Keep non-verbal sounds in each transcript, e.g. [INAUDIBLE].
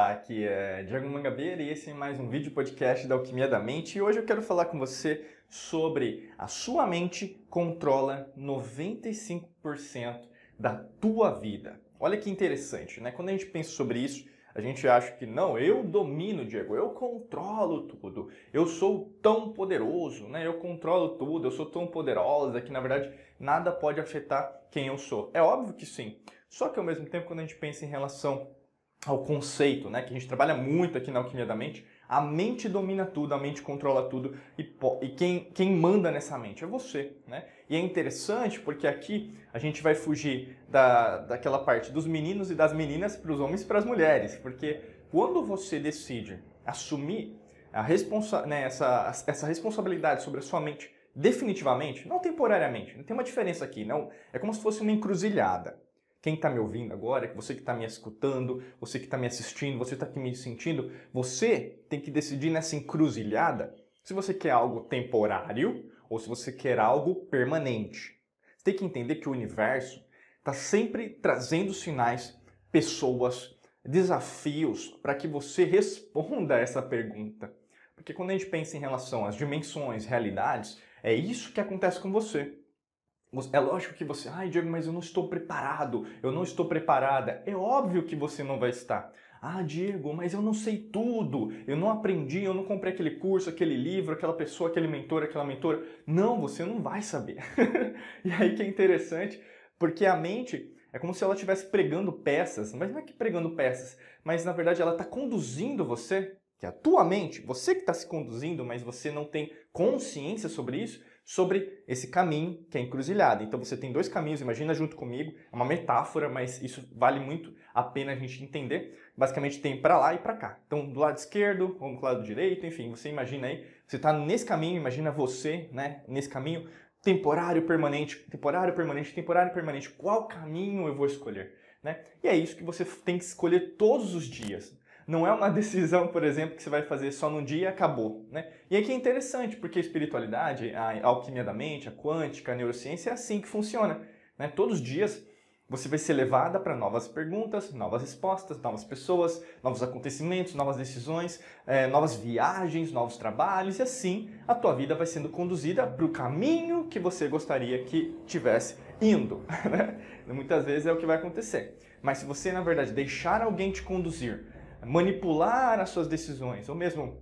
Olá, aqui é Diego Mangabeira e esse é mais um vídeo podcast da Alquimia da Mente. E hoje eu quero falar com você sobre a sua mente controla 95% da tua vida. Olha que interessante, né? Quando a gente pensa sobre isso, a gente acha que não, eu domino, Diego, eu controlo tudo, eu sou tão poderoso, né? Eu controlo tudo, eu sou tão poderosa que na verdade nada pode afetar quem eu sou. É óbvio que sim. Só que ao mesmo tempo, quando a gente pensa em relação ao conceito, né, que a gente trabalha muito aqui na Alquimia da Mente, a mente domina tudo, a mente controla tudo e, e quem, quem manda nessa mente é você, né? E é interessante porque aqui a gente vai fugir da, daquela parte dos meninos e das meninas para os homens e para as mulheres, porque quando você decide assumir a responsa né, essa, essa responsabilidade sobre a sua mente definitivamente, não temporariamente, não tem uma diferença aqui, não. É como se fosse uma encruzilhada quem está me ouvindo agora, você que está me escutando, você que está me assistindo, você está aqui me sentindo, você tem que decidir nessa encruzilhada se você quer algo temporário ou se você quer algo permanente. Você tem que entender que o universo está sempre trazendo sinais, pessoas, desafios para que você responda essa pergunta. Porque quando a gente pensa em relação às dimensões, realidades, é isso que acontece com você. É lógico que você, ai Diego, mas eu não estou preparado, eu não estou preparada. É óbvio que você não vai estar. Ah, Diego, mas eu não sei tudo, eu não aprendi, eu não comprei aquele curso, aquele livro, aquela pessoa, aquele mentor, aquela mentora. Não, você não vai saber. [LAUGHS] e aí que é interessante, porque a mente é como se ela estivesse pregando peças, mas não é que pregando peças, mas na verdade ela está conduzindo você, que é a tua mente, você que está se conduzindo, mas você não tem consciência sobre isso, sobre esse caminho que é encruzilhada. Então você tem dois caminhos, imagina junto comigo, é uma metáfora, mas isso vale muito a pena a gente entender. Basicamente tem para lá e para cá. Então do lado esquerdo, ou do lado direito, enfim, você imagina aí, você está nesse caminho, imagina você, né, nesse caminho temporário, permanente, temporário, permanente, temporário, permanente. Qual caminho eu vou escolher? Né? E é isso que você tem que escolher todos os dias. Não é uma [LAUGHS] decisão, por exemplo, que você vai fazer só num dia e acabou. Né? E aqui é interessante, porque a espiritualidade, a alquimia da mente, a quântica, a neurociência é assim que funciona. Né? Todos os dias você vai ser levada para novas perguntas, novas respostas, novas pessoas, novos acontecimentos, novas decisões, é, novas viagens, novos trabalhos e assim a tua vida vai sendo conduzida para o caminho que você gostaria que tivesse indo. [LAUGHS] Né? Muitas vezes é o que vai acontecer. Mas se você na verdade deixar alguém te conduzir manipular as suas decisões, ou mesmo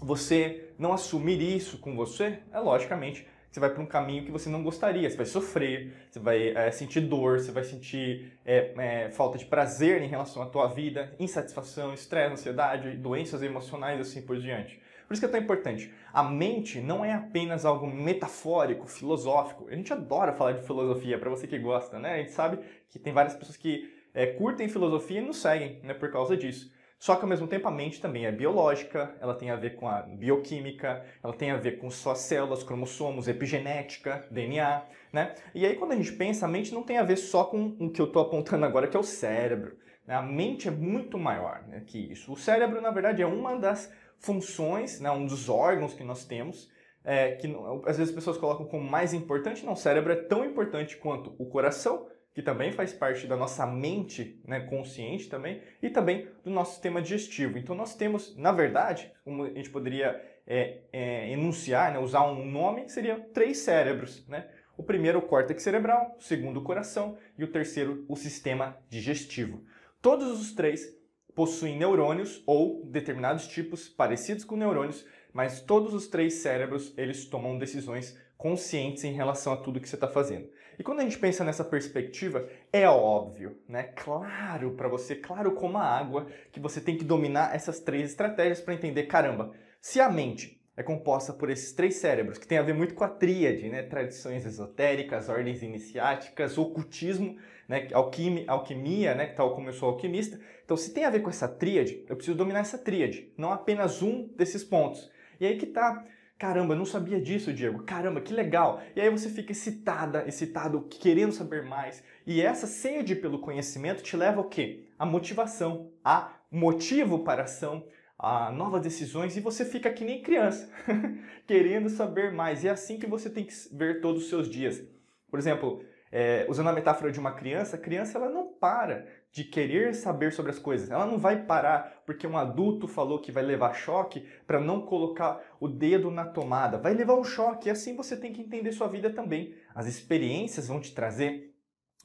você não assumir isso com você, é logicamente você vai para um caminho que você não gostaria. Você vai sofrer, você vai é, sentir dor, você vai sentir é, é, falta de prazer em relação à tua vida, insatisfação, estresse, ansiedade, doenças emocionais assim por diante. Por isso que é tão importante. A mente não é apenas algo metafórico, filosófico. A gente adora falar de filosofia, para você que gosta, né? A gente sabe que tem várias pessoas que é, curtem filosofia e nos seguem né, por causa disso. Só que ao mesmo tempo a mente também é biológica, ela tem a ver com a bioquímica, ela tem a ver com suas células, cromossomos, epigenética, DNA, né? E aí quando a gente pensa, a mente não tem a ver só com o que eu estou apontando agora, que é o cérebro. Né? A mente é muito maior né, que isso. O cérebro, na verdade, é uma das funções, né, um dos órgãos que nós temos, é, que às vezes as pessoas colocam como mais importante. Não, o cérebro é tão importante quanto o coração, que também faz parte da nossa mente né, consciente também, e também do nosso sistema digestivo. Então nós temos, na verdade, como a gente poderia é, é, enunciar, né, usar um nome, que seriam três cérebros. Né? O primeiro, o córtex cerebral, o segundo, o coração, e o terceiro, o sistema digestivo. Todos os três possuem neurônios ou determinados tipos parecidos com neurônios, mas todos os três cérebros eles tomam decisões conscientes em relação a tudo que você está fazendo. E quando a gente pensa nessa perspectiva, é óbvio, né? Claro para você, claro como a água, que você tem que dominar essas três estratégias para entender, caramba, se a mente é composta por esses três cérebros, que tem a ver muito com a tríade, né? Tradições esotéricas, ordens iniciáticas, ocultismo, né? Alquimia, alquimia, né? Tal como eu sou alquimista. Então, se tem a ver com essa tríade, eu preciso dominar essa tríade, não apenas um desses pontos. E aí que tá Caramba, eu não sabia disso, Diego. Caramba, que legal. E aí você fica excitada, excitado, querendo saber mais. E essa sede pelo conhecimento te leva ao quê? A motivação, a motivo para a ação, a novas decisões e você fica que nem criança, [LAUGHS] querendo saber mais. E é assim que você tem que ver todos os seus dias. Por exemplo, é, usando a metáfora de uma criança, a criança ela não para de querer saber sobre as coisas. Ela não vai parar porque um adulto falou que vai levar choque para não colocar o dedo na tomada. Vai levar um choque e assim você tem que entender sua vida também. As experiências vão te trazer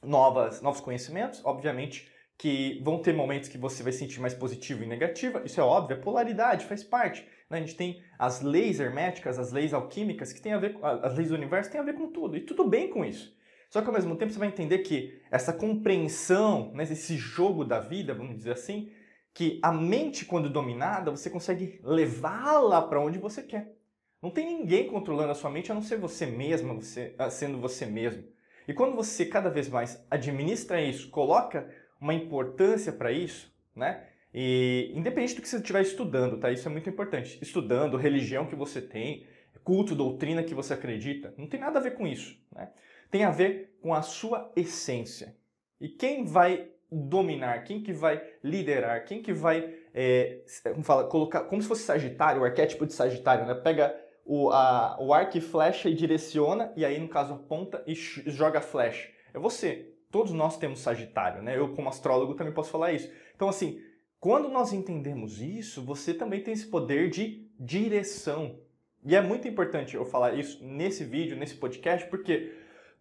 novas, novos conhecimentos, obviamente que vão ter momentos que você vai sentir mais positivo e negativa, isso é óbvio, é polaridade, faz parte. Né? A gente tem as leis herméticas, as leis alquímicas, que tem a ver, as leis do universo têm a ver com tudo, e tudo bem com isso. Só que ao mesmo tempo você vai entender que essa compreensão, né, esse jogo da vida, vamos dizer assim, que a mente, quando dominada, você consegue levá-la para onde você quer. Não tem ninguém controlando a sua mente a não ser você mesma, você, ah, sendo você mesmo. E quando você cada vez mais administra isso, coloca uma importância para isso, né? E independente do que você estiver estudando, tá? Isso é muito importante. Estudando, religião que você tem, culto, doutrina que você acredita, não tem nada a ver com isso, né? Tem a ver com a sua essência. E quem vai dominar, quem que vai liderar, quem que vai, é, como fala, colocar, como se fosse Sagitário, o arquétipo de Sagitário, né? Pega o, a, o arco e flecha e direciona, e aí no caso aponta e joga flecha. É você. Todos nós temos Sagitário, né? Eu como astrólogo também posso falar isso. Então assim, quando nós entendemos isso, você também tem esse poder de direção. E é muito importante eu falar isso nesse vídeo, nesse podcast, porque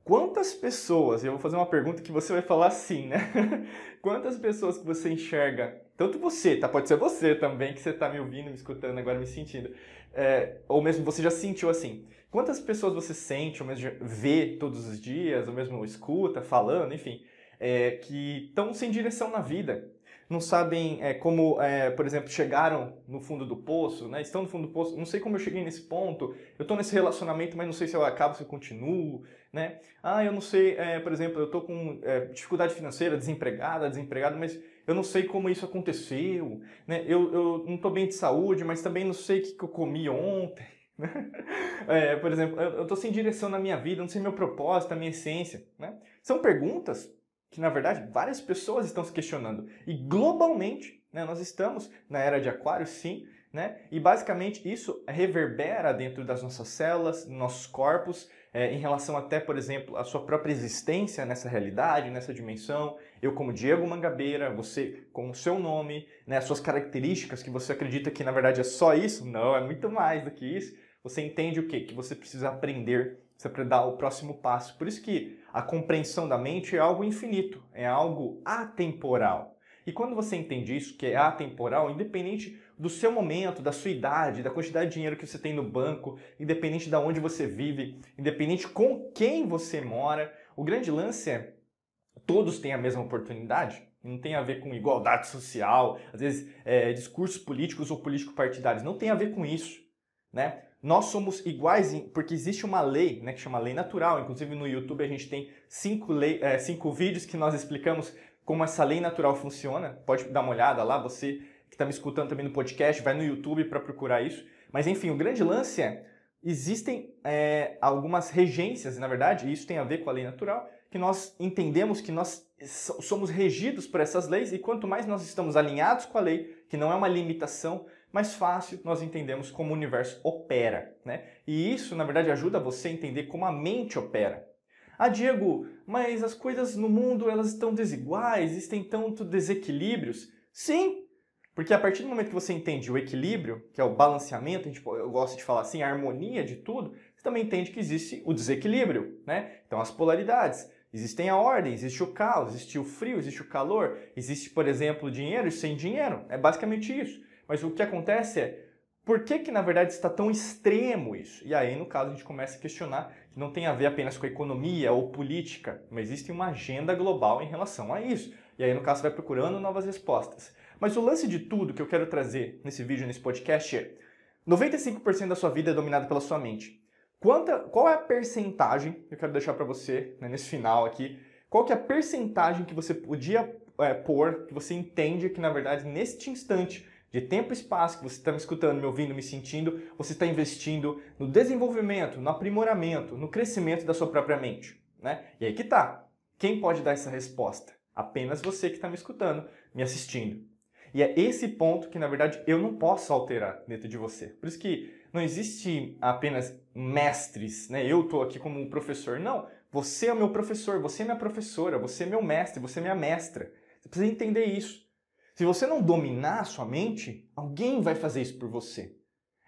Quantas pessoas, eu vou fazer uma pergunta que você vai falar assim, né? [LAUGHS] Quantas pessoas que você enxerga, tanto você, tá? Pode ser você também, que você tá me ouvindo, me escutando, agora me sentindo. É, ou mesmo você já sentiu assim. Quantas pessoas você sente, ou mesmo vê todos os dias, ou mesmo escuta, falando, enfim, é, que estão sem direção na vida? Não sabem é, como, é, por exemplo, chegaram no fundo do poço, né? estão no fundo do poço, não sei como eu cheguei nesse ponto, eu estou nesse relacionamento, mas não sei se eu acabo, se eu continuo, né? Ah, eu não sei, é, por exemplo, eu estou com é, dificuldade financeira, desempregada, desempregado, mas eu não sei como isso aconteceu, né? Eu, eu não estou bem de saúde, mas também não sei o que, que eu comi ontem. Né? [LAUGHS] É, por exemplo, eu estou sem direção na minha vida, não sei meu propósito, a minha essência. Né? São perguntas que na verdade várias pessoas estão se questionando. E globalmente, né, nós estamos na era de Aquário, sim, né? E basicamente isso reverbera dentro das nossas células, nossos corpos, é, em relação até, por exemplo, à sua própria existência nessa realidade, nessa dimensão. Eu, como Diego Mangabeira, você com o seu nome, né, as suas características que você acredita que na verdade é só isso? Não, é muito mais do que isso. Você entende o quê? Que você precisa aprender você para dar o próximo passo. Por isso que a compreensão da mente é algo infinito, é algo atemporal. E quando você entende isso, que é atemporal, independente do seu momento, da sua idade, da quantidade de dinheiro que você tem no banco, independente de onde você vive, independente com quem você mora, o grande lance é todos têm a mesma oportunidade. Não tem a ver com igualdade social, às vezes é, discursos políticos ou político-partidários. Não tem a ver com isso. Né? nós somos iguais porque existe uma lei, né, que chama lei natural. Inclusive no YouTube a gente tem cinco, lei, é, cinco vídeos que nós explicamos como essa lei natural funciona. Pode dar uma olhada lá, você que está me escutando também no podcast, vai no YouTube para procurar isso. Mas enfim, o grande lance é, existem é, algumas regências, na verdade, e isso tem a ver com a lei natural, que nós entendemos que nós somos regidos por essas leis e quanto mais nós estamos alinhados com a lei, que não é uma limitação, mais fácil nós entendemos como o universo opera. Né? E isso, na verdade, ajuda você a entender como a mente opera. Ah, Diego, mas as coisas no mundo elas estão desiguais, existem tanto desequilíbrios. Sim, porque a partir do momento que você entende o equilíbrio, que é o balanceamento, a gente, eu gosto de falar assim, a harmonia de tudo, você também entende que existe o desequilíbrio, né? Então as polaridades. Existem a ordem, existe o caos, existe o frio, existe o calor, existe, por exemplo, dinheiro e sem dinheiro. É basicamente isso. Mas o que acontece é, por que que na verdade está tão extremo isso? E aí, no caso, a gente começa a questionar que não tem a ver apenas com a economia ou política, mas existe uma agenda global em relação a isso. E aí, no caso, vai procurando novas respostas. Mas o lance de tudo que eu quero trazer nesse vídeo, nesse podcast é 95% da sua vida é dominada pela sua mente. Quanta, qual é a percentagem, eu quero deixar para você né, nesse final aqui, qual que é a percentagem que você podia é, pôr, que você entende que na verdade neste instante de tempo e espaço que você está me escutando, me ouvindo, me sentindo, você está investindo no desenvolvimento, no aprimoramento, no crescimento da sua própria mente. Né? E aí que tá. Quem pode dar essa resposta? Apenas você que está me escutando, me assistindo. E é esse ponto que, na verdade, eu não posso alterar dentro de você. Por isso que não existe apenas mestres, né? Eu estou aqui como um professor. Não, você é o meu professor, você é minha professora, você é meu mestre, você é minha mestra. Você precisa entender isso. Se você não dominar a sua mente, alguém vai fazer isso por você.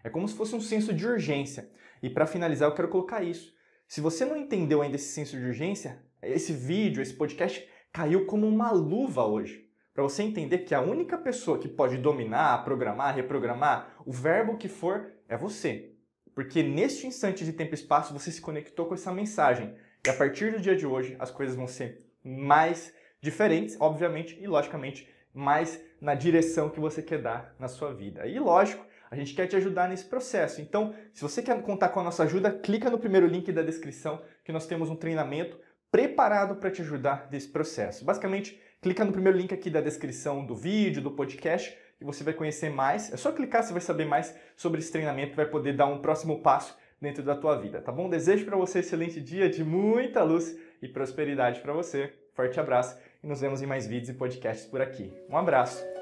É como se fosse um senso de urgência. E para finalizar, eu quero colocar isso. Se você não entendeu ainda esse senso de urgência, esse vídeo, esse podcast caiu como uma luva hoje. Para você entender que a única pessoa que pode dominar, programar, reprogramar, o verbo que for, é você. Porque neste instante de tempo e espaço você se conectou com essa mensagem. E a partir do dia de hoje as coisas vão ser mais diferentes, obviamente, e logicamente mais na direção que você quer dar na sua vida. E lógico, a gente quer te ajudar nesse processo. Então, se você quer contar com a nossa ajuda, clica no primeiro link da descrição que nós temos um treinamento preparado para te ajudar nesse processo. Basicamente, clica no primeiro link aqui da descrição do vídeo, do podcast, e você vai conhecer mais. É só clicar, você vai saber mais sobre esse treinamento, vai poder dar um próximo passo dentro da tua vida, tá bom? Desejo para você um excelente dia de muita luz e prosperidade para você. Forte abraço e nos vemos em mais vídeos e podcasts por aqui. Um abraço.